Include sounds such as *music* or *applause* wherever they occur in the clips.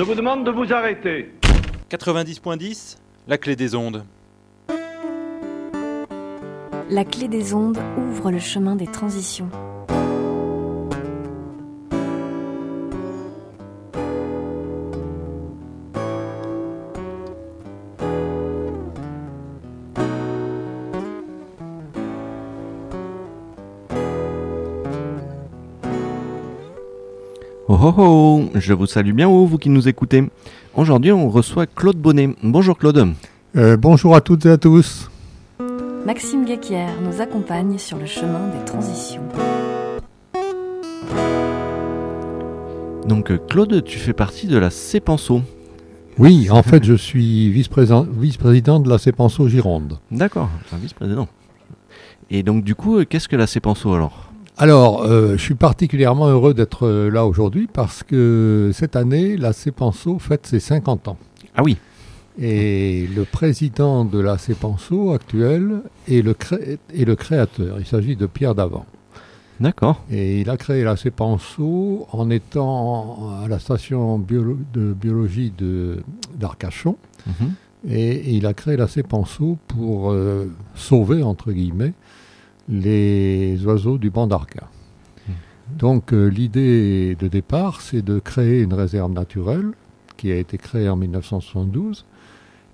Je vous demande de vous arrêter. 90.10, la clé des ondes. La clé des ondes ouvre le chemin des transitions. Oh oh oh, je vous salue bien haut, vous qui nous écoutez. Aujourd'hui, on reçoit Claude Bonnet. Bonjour Claude. Euh, bonjour à toutes et à tous. Maxime Guéquière nous accompagne sur le chemin des transitions. Donc euh, Claude, tu fais partie de la CEPANSO. Oui, en fait, je suis vice-président de la CEPANSO Gironde. D'accord, un vice-président. Et donc du coup, euh, qu'est-ce que la CEPANSO alors? Alors, euh, je suis particulièrement heureux d'être euh, là aujourd'hui parce que cette année, la CEPANSO fête ses 50 ans. Ah oui, Et le président de la CEPANSO actuel est le, cré- est le créateur. Il s'agit de Pierre Davant. d'accord. Et il a créé la CEPANSO en étant à la station de biologie de- d'Arcachon. Mhm. Et il a créé la CEPANSO pour euh, sauver, entre guillemets, les oiseaux du banc d'Arca. Donc euh, l'idée de départ, c'est de créer une réserve naturelle qui a été créée en 1972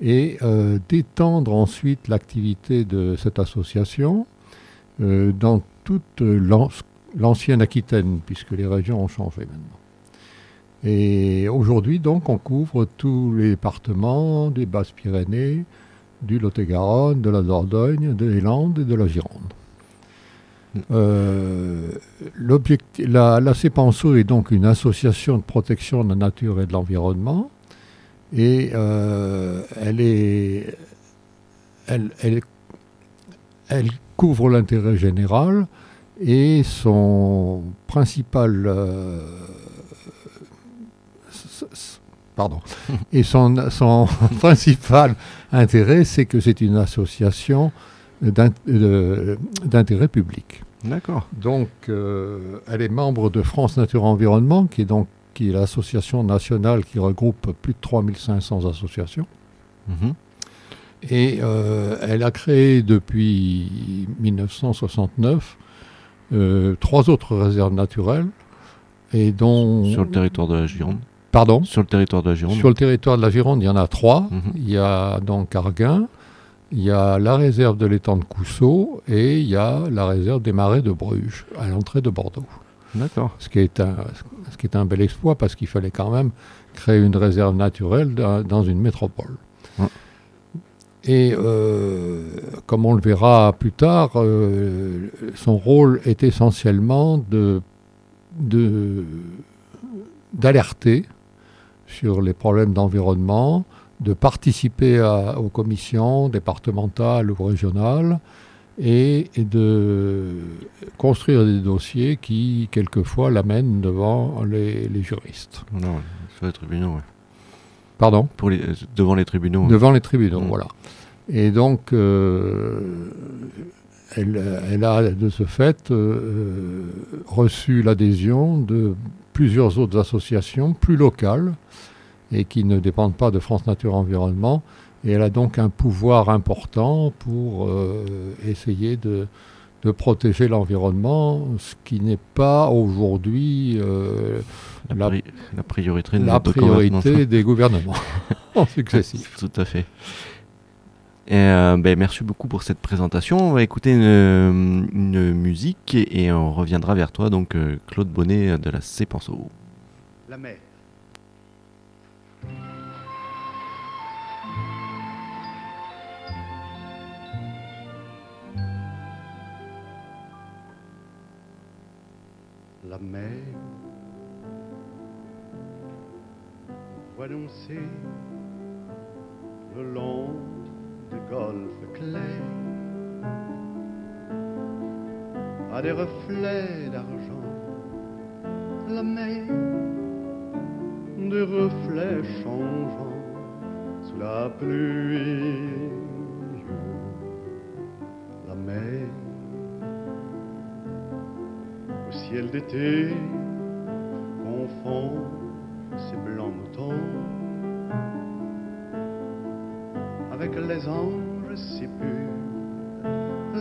et euh, d'étendre ensuite l'activité de cette association euh, dans toute l'an- l'ancienne Aquitaine, puisque les régions ont changé maintenant. Et aujourd'hui, donc, on couvre tous les départements des Basses-Pyrénées, du Lot-et-Garonne, de la Dordogne, des Landes et de la Gironde. Euh, la, la est donc une association de protection de la nature et de l'environnement. Et euh, elle, est, elle, couvre l'intérêt général et son principal euh, pardon et son, *laughs* principal intérêt c'est que c'est une association d'intérêt public. D'accord. Donc euh, elle est membre de France Nature Environnement qui est donc qui est l'association nationale qui regroupe plus de 3500 associations. Mhm. Et euh, elle a créé depuis 1969 euh, trois autres réserves naturelles, et dont... Sur le territoire de la Gironde. Pardon? Sur le territoire de la Gironde. Sur le territoire de la Gironde, il y en a trois. Mhm. Il y a donc Arguin, il y a la réserve de l'étang de Cousseau, et il y a la réserve des marais de Bruges, à l'entrée de Bordeaux. D'accord. Ce qui est un, ce qui est un bel exploit, parce qu'il fallait quand même créer une réserve naturelle dans, une métropole. Et euh, comme on le verra plus tard, euh, son rôle est essentiellement de, de- d'alerter sur les problèmes d'environnement, de participer à- aux commissions départementales ou régionales et, et de construire des dossiers qui, quelquefois, l'amènent devant les, les juristes. Ouais. Sur les tribunaux, ouais. Pardon? Pour les, devant les tribunaux. Devant les tribunaux, Mm. voilà. Et donc, euh, elle, elle a de ce fait euh, reçu l'adhésion de plusieurs autres associations plus locales et qui ne dépendent pas de France Nature Environnement. Et elle a donc un pouvoir important pour euh, essayer de, de protéger l'environnement, ce qui n'est pas aujourd'hui euh, La, la- pri- la priorité, de la notre gouvernement. priorité *laughs* des gouvernements *laughs* successifs. Tout à fait. Et, euh, ben, merci beaucoup pour cette présentation. On va écouter une, une musique et, et on reviendra vers toi, donc Claude Bonnet de la CEPANSO. La mer. La mer le long du golfe clair à des reflets d'argent. La mer des reflets changeants sous la pluie. La mer ciel d'été. Confond ses blancs moutons avec les anges si purs,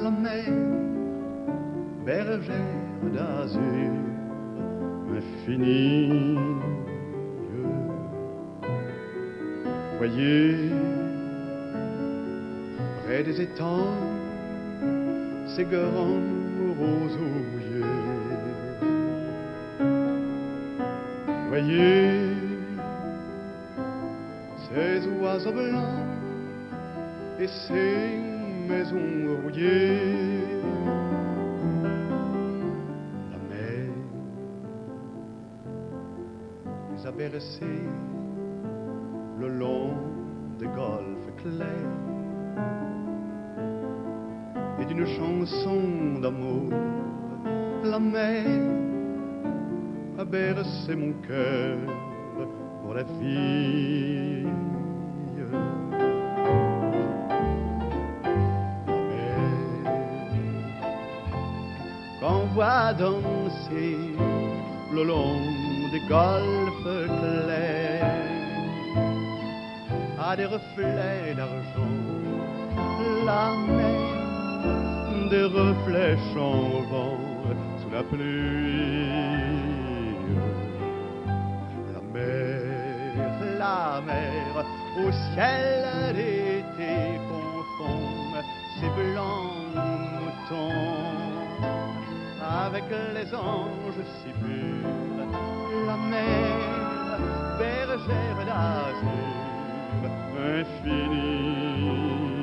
la mer, bergère d'azur, infinie. Voyez, près des étangs, ces grands roseaux Ces oiseaux blancs et ces maisons rouillées. La mer les a le long des golfes clairs et d'une chanson d'amour, la mer a bercé mon cœur pour la vie. Qu'on voit danser le long des golfes clairs à des reflets d'argent, la mer des reflets changeants sous la pluie. Au ciel d'été confond ses blancs moutons avec les anges si purs, la mer bergère d'azur infinie.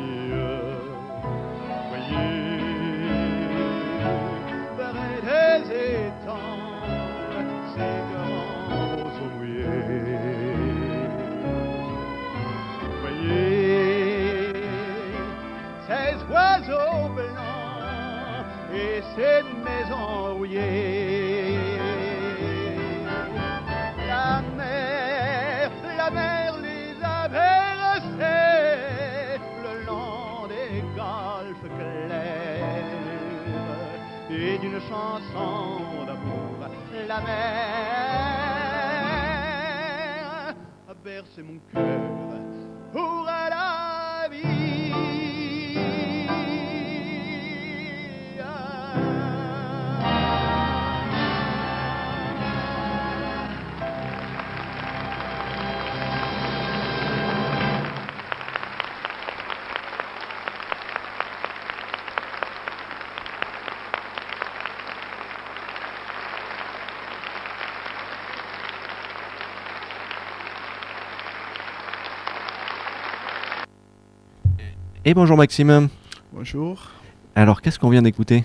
Cette maison rouillée. La mer, la mer les a bercés le long des golfes clairs et d'une chanson d'amour. La mer a bercé mon cœur pour la Et bonjour Maxime. Bonjour. Alors qu'est-ce qu'on vient d'écouter?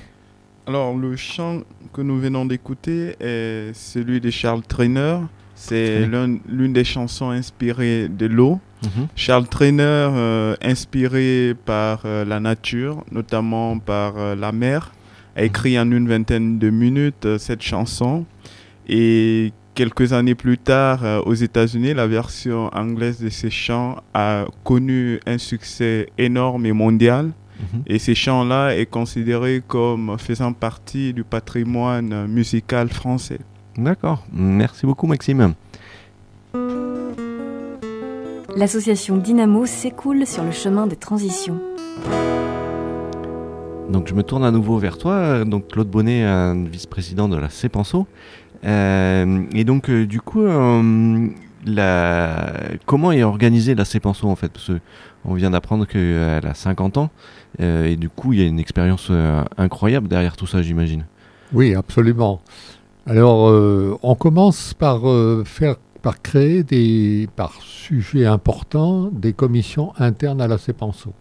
Alors le chant que nous venons d'écouter est celui de Charles Trainer. C'est l'une des chansons inspirées de l'eau. Mhm. Charles Trainer, euh, inspiré par euh, la nature, notamment par euh, la mer, a écrit en une vingtaine de minutes cette chanson. Et quelques années plus tard, euh, aux États-Unis, la version anglaise de ces chants a connu un succès énorme et mondial. Mhm. Et ces chants-là est considéré comme faisant partie du patrimoine musical français. D'accord. Merci beaucoup, Maxime. L'association Dynamo s'écoule sur le chemin des transitions. Donc je me tourne à nouveau vers toi, donc Claude Bonnet, vice-président de la CEPANSO. Euh, et donc, euh, du coup, euh, comment est organisée la Cépenso en fait? Parce qu'on vient d'apprendre qu'elle a 50 ans et du coup, il y a une expérience incroyable derrière tout ça, j'imagine. Oui, absolument. Alors, on commence par faire par créer des, par sujet important des commissions internes à la CEPANSO.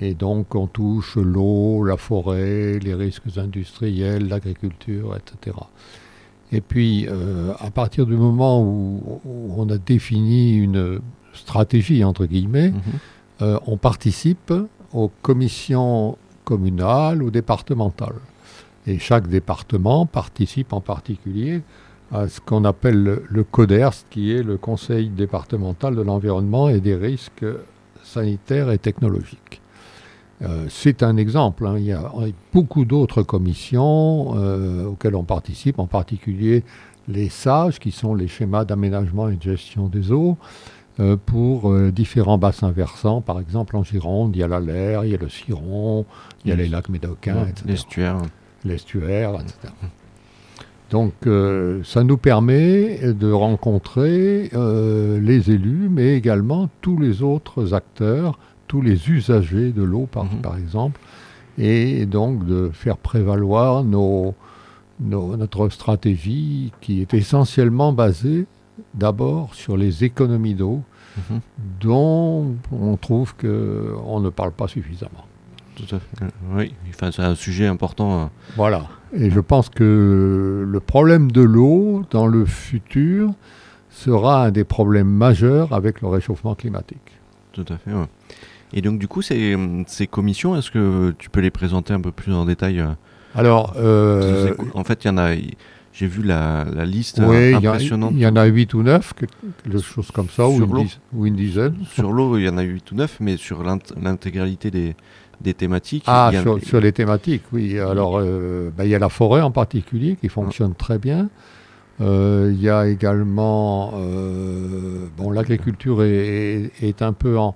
Et donc on touche l'eau, la forêt, les risques industriels, l'agriculture, etc. Et puis, euh, à partir du moment où, on a défini une stratégie, entre guillemets, mhm. euh, on participe aux commissions communales ou départementales. Et chaque département participe en particulier à ce qu'on appelle le, le CODERS, qui est le Conseil départemental de l'environnement et des risques sanitaires et technologiques. Euh, c'est un exemple. Hein. Il y a beaucoup d'autres commissions euh, auxquelles on participe, en particulier les SAGE, qui sont les schémas d'aménagement et de gestion des eaux, euh, pour différents bassins versants. Par exemple, en Gironde, il y a la Laire, il y a le Ciron, il y a les lacs médocains, etc. L'estuaire. L'estuaire, etc. Donc, euh, ça nous permet de rencontrer euh, les élus, mais également tous les autres acteurs, tous les usagers de l'eau, par, Mhm. par exemple, et donc de faire prévaloir nos, nos- notre stratégie qui est essentiellement basée d'abord sur les économies d'eau, Mhm. dont on trouve qu'on ne parle pas suffisamment. Tout à fait. Oui, enfin, c'est un sujet important. euh. Voilà. Et je pense que le problème de l'eau dans le futur sera un des problèmes majeurs avec le réchauffement climatique. Tout à fait. ouais. Et donc, du coup, ces, ces commissions, est-ce que tu peux les présenter un peu plus en détail euh, Alors, euh. En fait, il y en a. J'ai vu la, la liste euh, il y, a- impressionnante. il y en a 8 ou 9, quelque chose comme ça, ou une, ou dizaine. Sur l'eau, il y en a 8 ou 9, mais sur l'int- l'intégralité des, des thématiques. Ah, il y a- sur, sur les thématiques, oui. Alors, euh, bah, il y a la forêt en particulier qui fonctionne très bien. Euh, Il y a également, bon, l'agriculture est, est- est un peu en,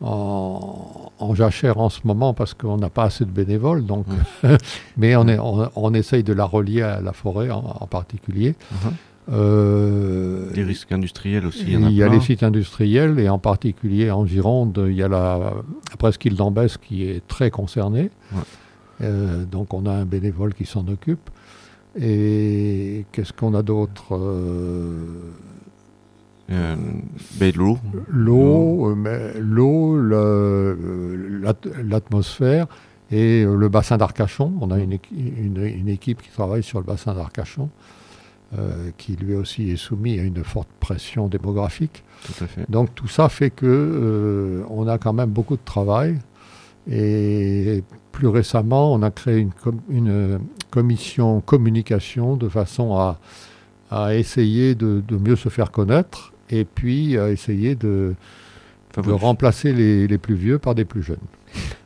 en, en jachère en ce moment parce qu'on n'a pas assez de bénévoles, donc, *laughs* mais on, est, on, on essaye de la relier à la forêt en, en particulier. Mhm. Euh, Des risques industriels aussi. il y en a, y a plein. les sites industriels et en particulier en Gironde, il y a la, la presqu'île d'Ambès qui est très concernée. Ouais. Euh, donc on a un bénévole qui s'en occupe. Et qu'est-ce qu'on a d'autre Euh, Euh, ben, l'eau. L'eau, euh, l'eau, euh, l'at- l'atmosphère et le bassin d'Arcachon. On a une, une- une équipe qui travaille sur le bassin d'Arcachon, euh, qui lui aussi est soumis à une forte pression démographique. Tout à fait. Donc tout ça fait que euh, on a quand même beaucoup de travail. Et plus récemment, on a créé une, com- une, commission communication de façon à, à essayer de, de mieux se faire connaître et puis à essayer de, Enfin, de vous- remplacer les, les plus vieux par des plus jeunes.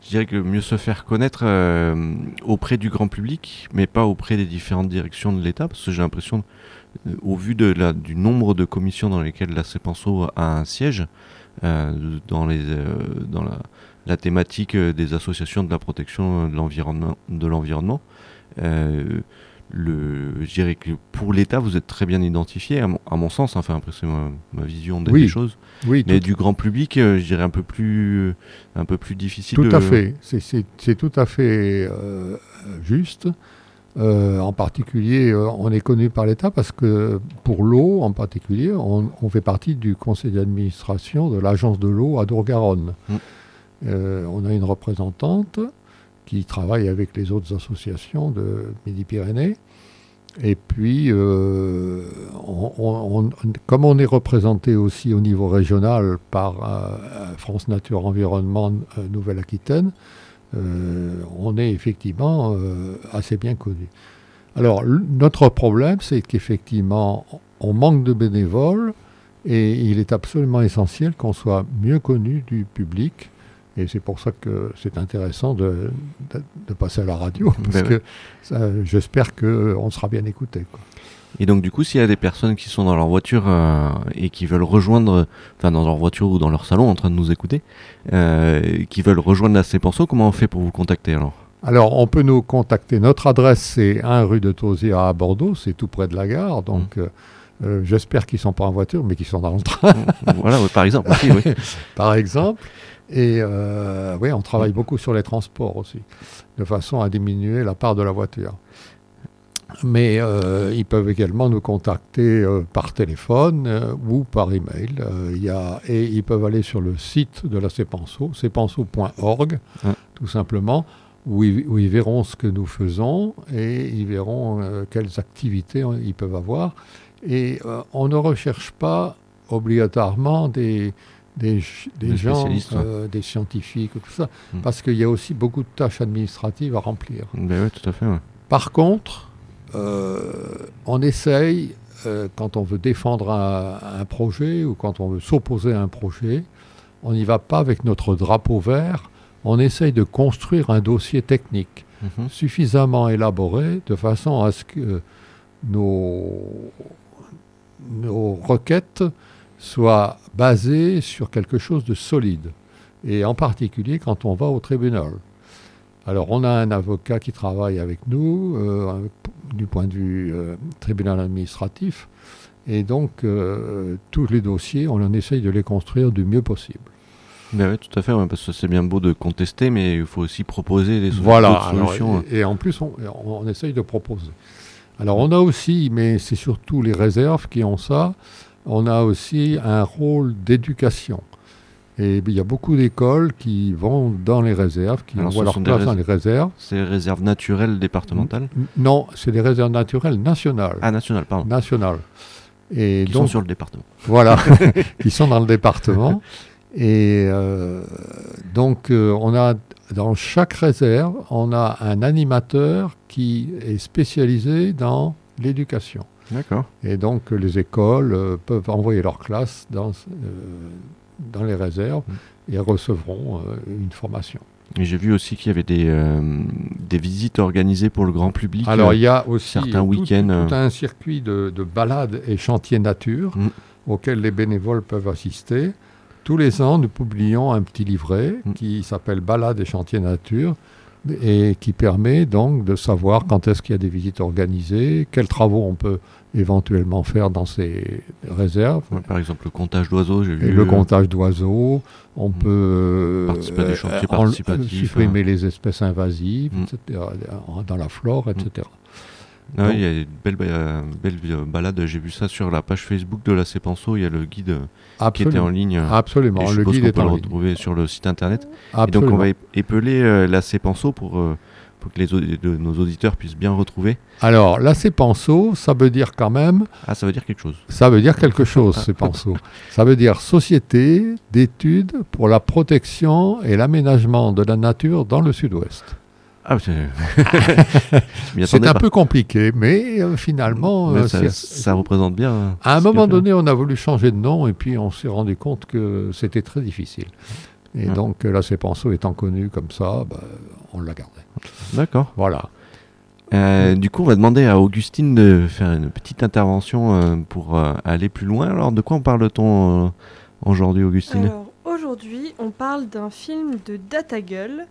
Je dirais que mieux se faire connaître euh, auprès du grand public, mais pas auprès des différentes directions de l'État, parce que j'ai l'impression, euh, au vu de la, du nombre de commissions dans lesquelles la CEPENSO a un siège, euh, dans, les, dans la, la thématique des associations de la protection de l'environnement, le, je dirais que pour l'État, vous êtes très bien identifié, à mon, à mon sens, enfin après c'est ma, ma vision des, Oui, des choses, Oui, mais du grand public, euh, je dirais un peu plus, un peu plus difficile. tout de- à fait. C'est- tout à fait euh, juste. Euh, en particulier, on est connu par l'État parce que pour l'eau, en particulier, on, on fait partie du conseil d'administration de l'agence de l'eau à Dour-Garonne. Mm. Euh, on a une représentante qui travaille avec les autres associations de Midi-Pyrénées. Et puis, euh, comme on est représenté aussi au niveau régional par euh, France Nature Environnement euh, Nouvelle-Aquitaine, on est effectivement assez bien connu. Alors, notre problème, c'est qu'effectivement, on manque de bénévoles et il est absolument essentiel qu'on soit mieux connu du public. Et c'est pour ça que c'est intéressant de, de- de passer à la radio, parce Ben que ça, j'espère qu'on sera bien écouté. quoi. Et donc du coup, s'il y a des personnes qui sont dans leur voiture euh, et qui veulent rejoindre, enfin dans leur voiture ou dans leur salon en train de nous écouter, euh, qui veulent rejoindre la Cepenso, comment on fait pour vous contacter alors? Alors, on peut nous contacter. Notre adresse, c'est 1 rue de Tauziat à Bordeaux, c'est tout près de la gare. Donc, euh, euh, j'espère qu'ils ne sont pas en voiture, mais qu'ils sont dans le train, Voilà, par exemple. aussi, oui. *laughs* par exemple. Et euh, oui, on travaille beaucoup sur les transports aussi, de façon à diminuer la part de la voiture. Mais euh, ils peuvent également nous contacter euh, par téléphone ou par email. Il y a, et ils peuvent aller sur le site de la CEPENSO, cepenso.org, Ouais. tout simplement, où ils, où ils verront ce que nous faisons et ils verront quelles activités ils peuvent avoir. Et on ne recherche pas obligatoirement des, des, des Des gens, euh, des scientifiques, ou tout ça, Mm. parce qu'il y a aussi beaucoup de tâches administratives à remplir. Ben ouais, tout à fait. ouais. Par contre, euh, on essaye, euh, quand on veut défendre un, un projet ou quand on veut s'opposer à un projet, on n'y va pas avec notre drapeau vert, on essaye de construire un dossier technique Mhm. suffisamment élaboré de façon à ce que nos, nos requêtes soient basé sur quelque chose de solide, et en particulier quand on va au tribunal. Alors on a un avocat qui travaille avec nous euh, du point de vue euh, tribunal administratif, et donc euh, tous les dossiers, on en essaye de les construire du mieux possible. Ben oui, tout à fait, parce que c'est bien beau de contester, mais il faut aussi proposer des voilà, solutions. et, et, en plus, on, on, essaye de proposer. Alors on a aussi, mais c'est surtout les réserves qui ont ça, on a aussi un rôle d'éducation. Et il y a beaucoup d'écoles qui vont dans les réserves, qui envoient leur classe dans les réserves. C'est les réserves naturelles départementales Non, c'est des réserves naturelles nationales. Ah, nationales, pardon. Nationales. Et qui donc, sont sur le département. Voilà, *laughs* *laughs* qui sont dans le département. Et euh, donc, euh, on a dans chaque réserve, on a un animateur qui est spécialisé dans l'éducation. D'accord. Et donc, les écoles euh, peuvent envoyer leur classe dans, dans les réserves mm. et recevront une formation. Et j'ai vu aussi qu'il y avait des, des visites organisées pour le grand public. Alors, il y a aussi certains week-ends. Tout, un circuit de, de balades et chantiers nature mm. auxquels les bénévoles peuvent assister. Tous les ans, nous publions un petit livret mm. qui s'appelle Balade et chantiers nature et qui permet donc de savoir quand est-ce qu'il y a des visites organisées, quels travaux on peut éventuellement faire dans ces réserves. par exemple, le comptage d'oiseaux, j'ai vu. le comptage d'oiseaux, on mm. peut participer à des chantiers euh, participatifs, supprimer hein. les espèces invasives, mm. etc., dans la flore, etc. Ah il y a une belle, euh, belle euh, balade, j'ai vu ça sur la page Facebook de la il y a le guide euh, qui était en ligne. Absolument, le guide est peut le retrouver sur le site internet. Et donc on va épeler la Cepenso pour, pour que les de, nos auditeurs puissent bien retrouver. Alors, la ça veut dire quand même... Ah, ça veut dire quelque chose. Ça veut dire quelque chose, Cepenso. *laughs* ça veut dire Société d'études pour la protection et l'aménagement de la nature dans le sud-ouest. Ah, c'est *laughs* *laughs* un peu compliqué, mais euh, finalement. Euh, ça, représente bien. Hein, à un moment donné, on a voulu changer de nom et puis on s'est rendu compte que c'était très difficile. Et donc, la Cepenso étant connue comme ça, bah, on l'a gardée. D'accord. Voilà. Euh, du coup, on va demander à Augustine de faire une petite intervention pour aller plus loin. Alors, de quoi on parle-t-on aujourd'hui, Augustine? Alors, aujourd'hui, on parle d'un film de Datagull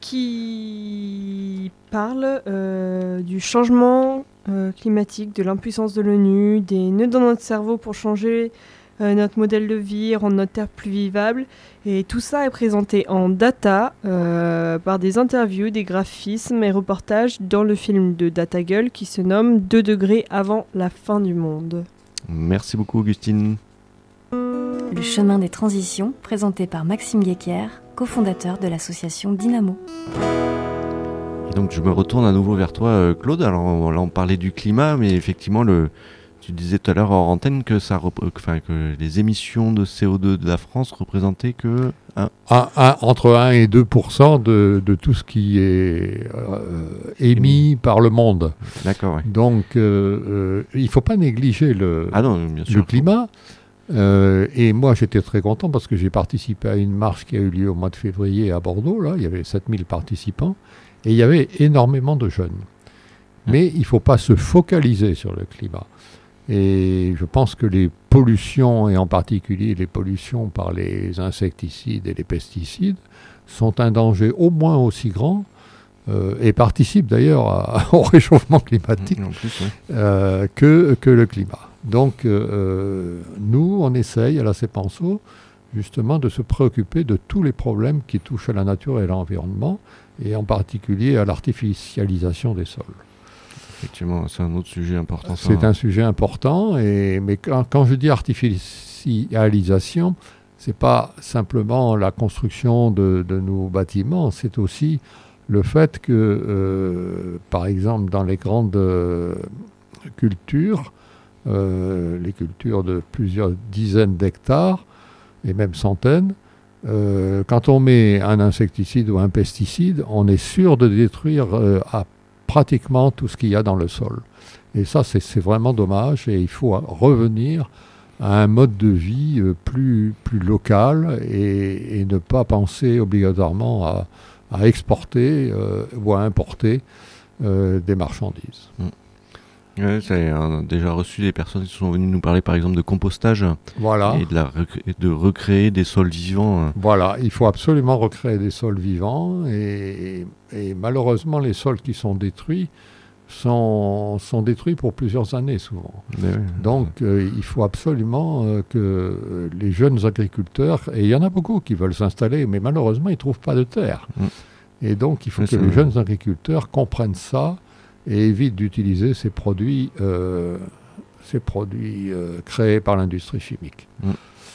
qui parle euh, du changement euh, climatique, de l'impuissance de l'ONU, des nœuds dans notre cerveau pour changer euh, notre modèle de vie, rendre notre Terre plus vivable. Et tout ça est présenté en data par des interviews, des graphismes et reportages dans le film de Data Girl qui se nomme 2 degrés avant la fin du monde. Merci beaucoup Augustine. Le chemin des transitions, présenté par Maxime Guéquière, cofondateur de l'association Dynamo. Et donc je me retourne à nouveau vers toi, euh, Claude. Alors là, on parlait du climat, mais effectivement, le, tu disais tout à l'heure en antenne que, ça, enfin, que les émissions de CO2 de la France représentaient que entre 1 et 2 de, de, tout ce qui est euh, émis par le monde. D'accord. Donc euh, il ne faut pas négliger le, ah non, bien sûr, le climat. Euh, et moi, j'étais très content parce que j'ai participé à une marche qui a eu lieu au mois de février à Bordeaux. Là, il y avait 7000 participants et il y avait énormément de jeunes. Mmh. Mais il ne faut pas se focaliser sur le climat. Et je pense que les pollutions, et en particulier les pollutions par les insecticides et les pesticides, sont un danger au moins aussi grand euh, et participent d'ailleurs *laughs* au réchauffement climatique mmh, euh, que, que le climat. Donc, euh, euh, nous, on essaye à la CEPANSO justement de se préoccuper de tous les problèmes qui touchent à la nature et à l'environnement, et en particulier à l'artificialisation des sols. Effectivement, c'est un autre sujet important. C'est un sujet important, et, mais quand, je dis artificialisation, ce n'est pas simplement la construction de, nos bâtiments, c'est aussi le fait que, euh, par exemple, dans les grandes cultures, euh, les cultures de plusieurs dizaines d'hectares et même centaines, euh, quand on met un insecticide ou un pesticide, on est sûr de détruire euh, pratiquement tout ce qu'il y a dans le sol. Et ça, c'est vraiment dommage et il faut revenir à un mode de vie plus, plus local et, ne pas penser obligatoirement à, exporter ou à importer des marchandises. Mm. Ouais, c'est, on a déjà reçu des personnes qui sont venues nous parler par exemple de compostage Voilà. et de, la recré- et de recréer des sols vivants. euh. Voilà, il faut absolument recréer des sols vivants et, et malheureusement les sols qui sont détruits sont, sont détruits pour plusieurs années souvent. Ouais. Donc euh, il faut absolument euh, que euh, les jeunes agriculteurs, et il y en a beaucoup qui veulent s'installer, mais malheureusement ils ne trouvent pas de terre. Mm. Et donc il faut que les vrai. jeunes agriculteurs comprennent ça et évitent d'utiliser ces produits, euh, ces produits euh, créés par l'industrie chimique.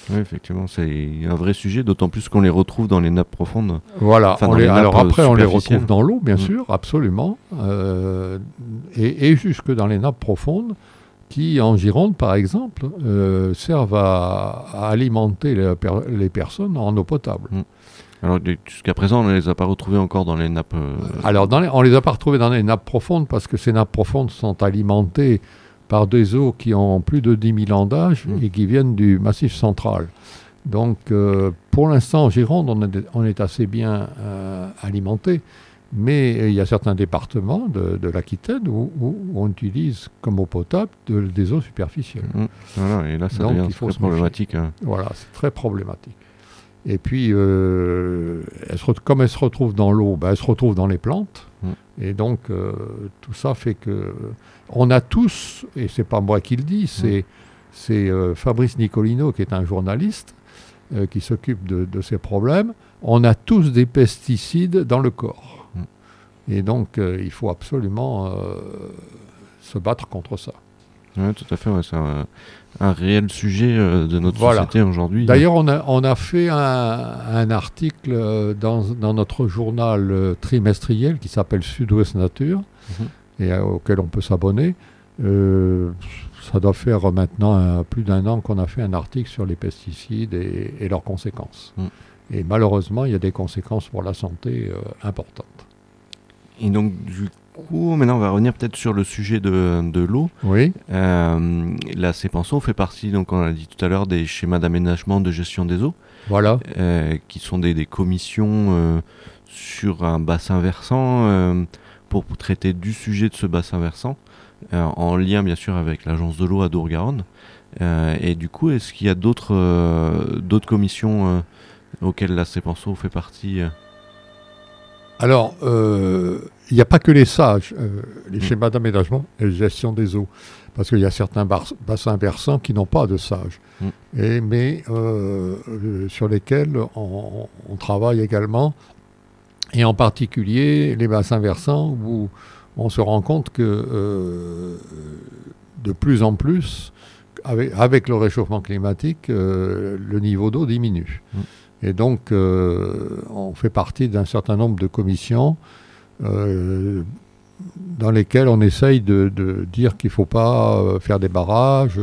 Ouais, effectivement, c'est un vrai sujet, d'autant plus qu'on les retrouve dans les nappes profondes. Voilà. Enfin, on dans les- les alors nappes, après, euh, on les retrouve dans l'eau, bien Mm. sûr, absolument, euh, et, et jusque dans les nappes profondes, qui en Gironde, par exemple, euh, servent à, à alimenter les, per- les personnes en eau potable. Alors jusqu'à présent, on ne les a pas retrouvés encore dans les nappes. euh, Alors, dans les- on les a pas retrouvés dans les nappes profondes parce que ces nappes profondes sont alimentées par des eaux qui ont plus de 10 000 ans d'âge Mm. et qui viennent du massif central. Donc, euh, pour l'instant, en Gironde, on, est- on est assez bien euh, alimenté, mais il y a certains départements de, de l'Aquitaine où, où on utilise comme eau potable de- des eaux superficielles. mm, voilà, et là, ça Donc, devient il faut très problématique. hein. Voilà, c'est très problématique. Et puis, euh, elle se comme elle se retrouve dans l'eau, ben, elle se retrouve dans les plantes. Mm. Et donc, euh, tout ça fait que on a tous, et c'est pas moi qui le dis, c'est c'est, euh, Fabrice Nicolino, qui est un journaliste, qui s'occupe de, de ces problèmes. On a tous des pesticides dans le corps. Et donc, il faut absolument se battre contre ça. Ouais, tout à fait, ouais, c'est un, un réel sujet euh, de notre Voilà. société aujourd'hui. D'ailleurs, on a, on a fait un, un article euh, dans, dans notre journal euh, trimestriel qui s'appelle Sud-Ouest Nature Mhm. et auquel on peut s'abonner. Ça doit faire maintenant plus d'un an qu'on a fait un article sur les pesticides et, et leurs conséquences. Mm. Et malheureusement, il y a des conséquences pour la santé importantes. Et donc, du maintenant, on va revenir peut-être sur le sujet de, de l'eau. Oui, Euh, la CEPENSO fait partie, donc on l'a dit tout à l'heure, des schémas d'aménagement de gestion des eaux, voilà. euh, qui sont des, des commissions euh, sur un bassin versant pour traiter du sujet de ce bassin versant, en lien bien sûr avec l'agence de l'eau à Dour-Garonne. Et du coup, est-ce qu'il y a d'autres d'autres commissions auxquelles la CEPENSO fait partie Alors, euh, il n'y a pas que les sages, euh, les Mm. schémas d'aménagement et de gestion des eaux, parce qu'il y a certains bassins versants qui n'ont pas de sages, Mm. et, mais euh, euh, sur lesquels on, on travaille également, et en particulier les bassins versants où on se rend compte que euh, de plus en plus, avec, avec le réchauffement climatique, le niveau d'eau diminue. Mm. Et donc, euh, on fait partie d'un certain nombre de commissions euh, dans lesquelles on essaye de, de dire qu'il ne faut pas euh, faire des barrages,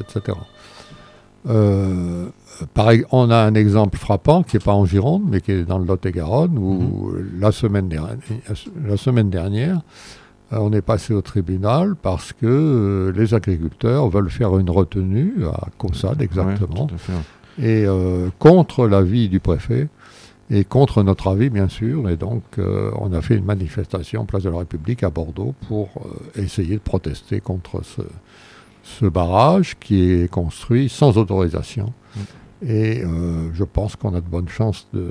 etc. Euh, pareil, on a un exemple frappant qui n'est pas en Gironde, mais qui est dans le Lot-et-Garonne, où la, semaine dernière, la semaine dernière, on est passé au tribunal parce que les agriculteurs veulent faire une retenue à Caussade, exactement. Ouais, et euh, contre l'avis du préfet et contre notre avis bien sûr. Et donc euh, on a fait une manifestation place de la République à Bordeaux pour euh, essayer de protester contre ce, ce barrage qui est construit sans autorisation. Mm. Et je pense qu'on a de bonnes chances de,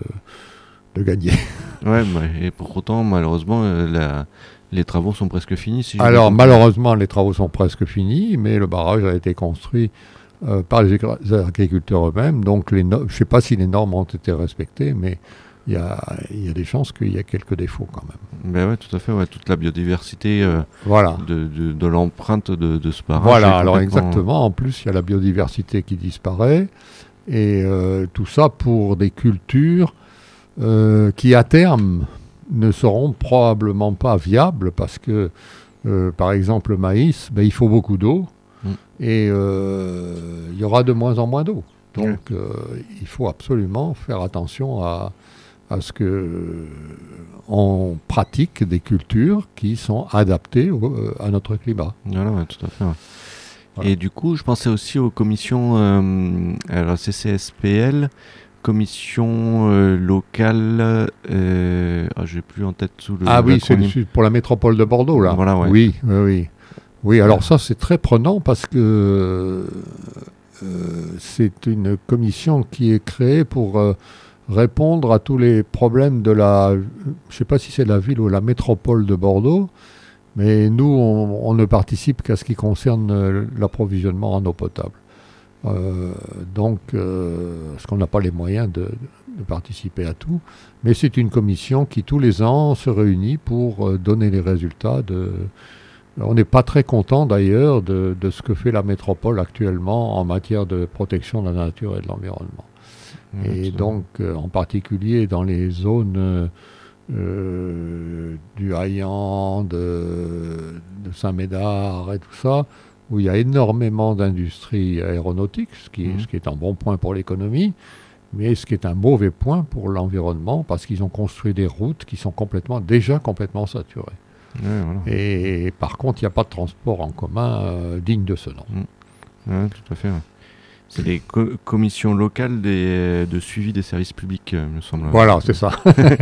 de gagner. *laughs* Ouais, mais- et pour autant, malheureusement, la- les travaux sont presque finis. Si Alors malheureusement les travaux sont presque finis, mais le barrage a été construit euh, par les agri- les agriculteurs eux-mêmes. Donc les no- je ne sais pas si les normes ont été respectées, mais il y a, y a des chances qu'il y ait quelques défauts quand même. Ben ouais, tout à fait, ouais, toute la biodiversité euh, Voilà. de, de, de l'empreinte de, de ce barrage. Voilà, alors exactement. En plus, il y a la biodiversité qui disparaît. Et euh, tout ça pour des cultures qui, à terme, ne seront probablement pas viables parce que, par exemple, le maïs, ben, il faut beaucoup d'eau. Mm. Et euh, il y aura de moins en moins d'eau. Donc, euh, il faut absolument faire attention à, à ce que euh, on pratique des cultures qui sont adaptées au- euh, à notre climat. Voilà, ouais, tout à fait. ouais. Voilà. Et du coup, je pensais aussi aux commissions, euh, alors CCSPL, commission euh, locale, euh, ah, j'ai plus en tête sous le. Ah oui, c'est pour la métropole de Bordeaux, là. Voilà, ouais. Oui, oui, oui. Oui, alors ça c'est très prenant parce que c'est une commission qui est créée pour répondre à tous les problèmes de la, je sais pas si c'est la ville ou la métropole de Bordeaux, mais nous, on, ne participe qu'à ce qui concerne euh, l'approvisionnement en eau potable. Euh, donc, euh, parce qu'on n'a pas les moyens de, participer à tout, mais c'est une commission qui tous les ans se réunit pour donner les résultats de. On n'est pas très content d'ailleurs de, ce que fait la métropole actuellement en matière de protection de la nature et de l'environnement. Et donc, en particulier dans les zones euh, du Hayan, de, Saint-Médard et tout ça, où il y a énormément d'industries aéronautiques, ce qui, mhm. ce qui est un bon point pour l'économie, mais ce qui est un mauvais point pour l'environnement, parce qu'ils ont construit des routes qui sont complètement, déjà complètement saturées. Et, par contre, il n'y a pas de transport en commun euh, digne de ce nom. Mm. tout à fait. C'est les commissions locales des, de suivi des services publics, euh, me semble. Voilà, c'est ça.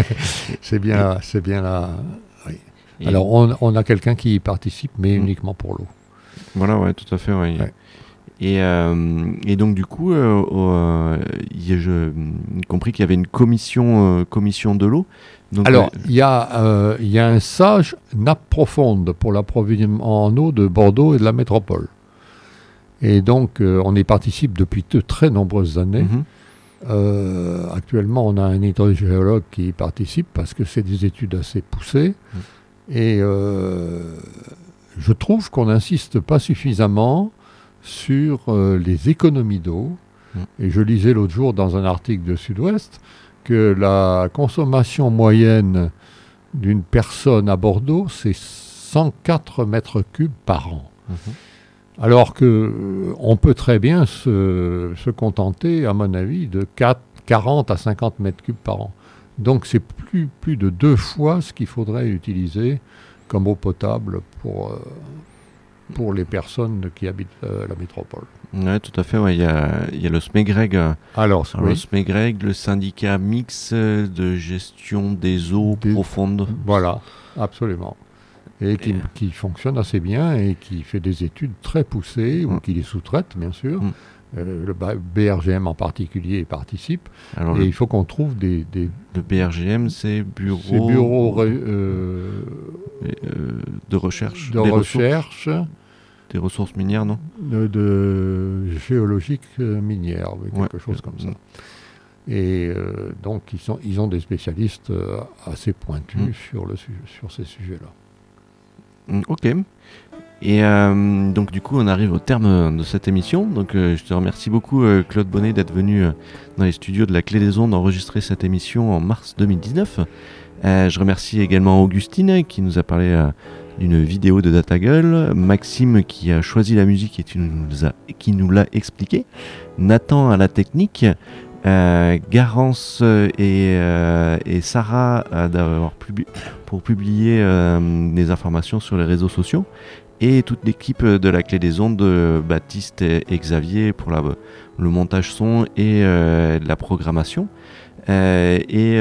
*laughs* c'est bien, c'est bien là. Alors, on, a quelqu'un qui y participe, mais mm. uniquement pour l'eau. Voilà, ouais, tout à fait. Ouais. Et, euh, et, donc, du coup, euh, j'ai compris qu'il y avait une commission, commission de l'eau. Alors, il y, a, y a un sage nappe profonde pour l'approvisionnement en eau de Bordeaux et de la métropole. Et donc, euh, on y participe depuis de très nombreuses années. Mhm. Euh, actuellement, on a un hydrogéologue qui y participe parce que c'est des études assez poussées. Mhm. Et euh, je trouve qu'on n'insiste pas suffisamment sur les économies d'eau. Mhm. Et je lisais l'autre jour dans un article de Sud-Ouest que la consommation moyenne d'une personne à Bordeaux, c'est 104 mètres cubes par an. Alors que euh, on peut très bien se, contenter, à mon avis, de 4, 40 à 50 mètres cubes par an. Donc c'est plus, plus de deux fois ce qu'il faudrait utiliser comme eau potable pour, euh, pour les personnes qui habitent euh, la métropole. Oui, tout à fait. Il y, a, le SMEGREG. Alors, le SMEGREG, le syndicat mix de gestion des eaux profondes. Voilà, absolument et qui, fonctionne assez bien et qui fait des études très poussées, ou mm. qui les sous-traite, bien sûr. Mm. Euh, le BRGM en particulier participe. et il faut qu'on trouve des, Le BRGM, c'est bureau... bureau euh, euh, de recherche. De recherche. Des ressources minières, non? De, géologique minière, quelque chose comme ça. Et donc, ils, sont, ils ont des spécialistes assez pointus mm. sur, le, sur ces sujets-là. Mm, ok. Et euh, donc du coup on arrive au terme de cette émission. Donc euh, je te remercie beaucoup euh, Claude Bonnet d'être venu dans les studios de la Clé des Ondes enregistrer cette émission en mars 2019. je remercie également Augustine qui nous a parlé d'une vidéo de DataGull, Maxime qui a choisi la musique et qui nous l'a expliqué, Nathan à la technique, euh, Garance euh, euh, et, Sarah d'avoir pour publier des informations sur les réseaux sociaux. Et toute l'équipe de la clé des ondes, Baptiste et, Xavier pour le montage son et la programmation. Et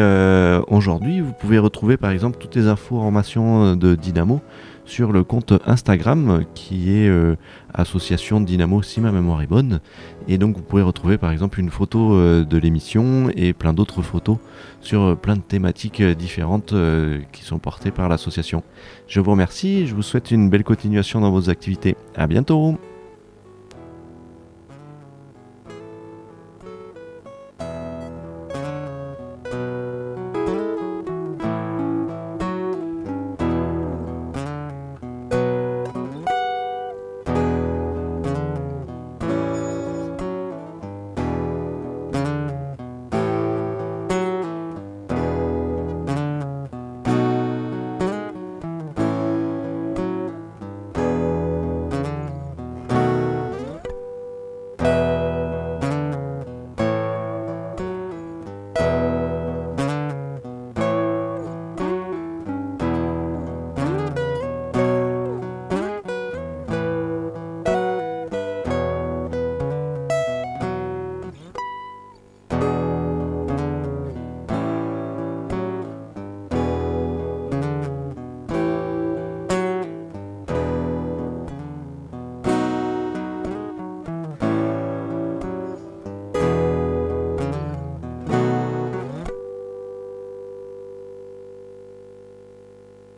aujourd'hui, vous pouvez retrouver par exemple toutes les informations de Dynamo sur le compte Instagram qui est euh, association Dynamo si ma mémoire est bonne. Et donc vous pouvez retrouver par exemple une photo euh, de l'émission et plein d'autres photos sur euh, plein de thématiques différentes qui sont portées par l'association. Je vous remercie je vous souhaite une belle continuation dans vos activités. À bientôt